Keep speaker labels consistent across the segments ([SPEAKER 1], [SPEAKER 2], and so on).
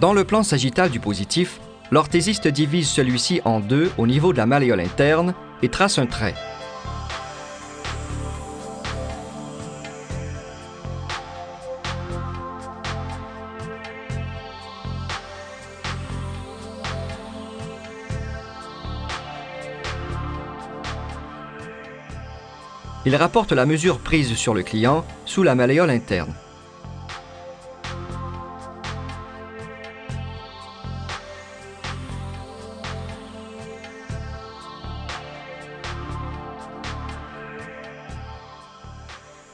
[SPEAKER 1] Dans le plan sagittal du positif, l'orthésiste divise celui-ci en deux au niveau de la malléole interne et trace un trait. Il rapporte la mesure prise sur le client sous la malléole interne.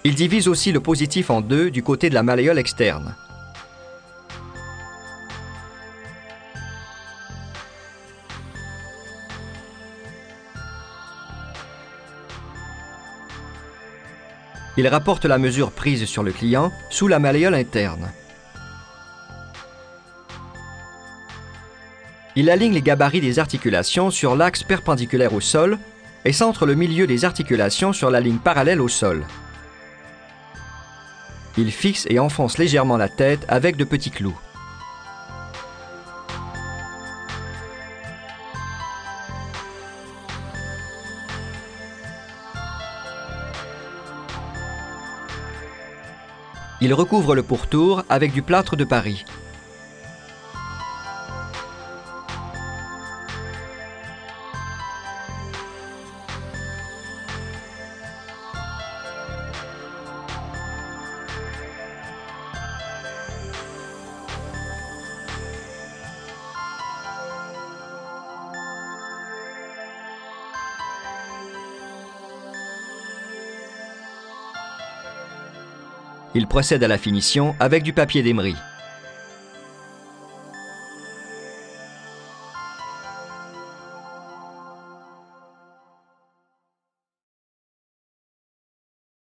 [SPEAKER 1] Il divise aussi le positif en deux du côté de la malléole externe. Il rapporte la mesure prise sur le client sous la malléole interne. Il aligne les gabarits des articulations sur l'axe perpendiculaire au sol et centre le milieu des articulations sur la ligne parallèle au sol. Il fixe et enfonce légèrement la tête avec de petits clous. Il recouvre le pourtour avec du plâtre de Paris. Il procède à la finition avec du papier d'émery.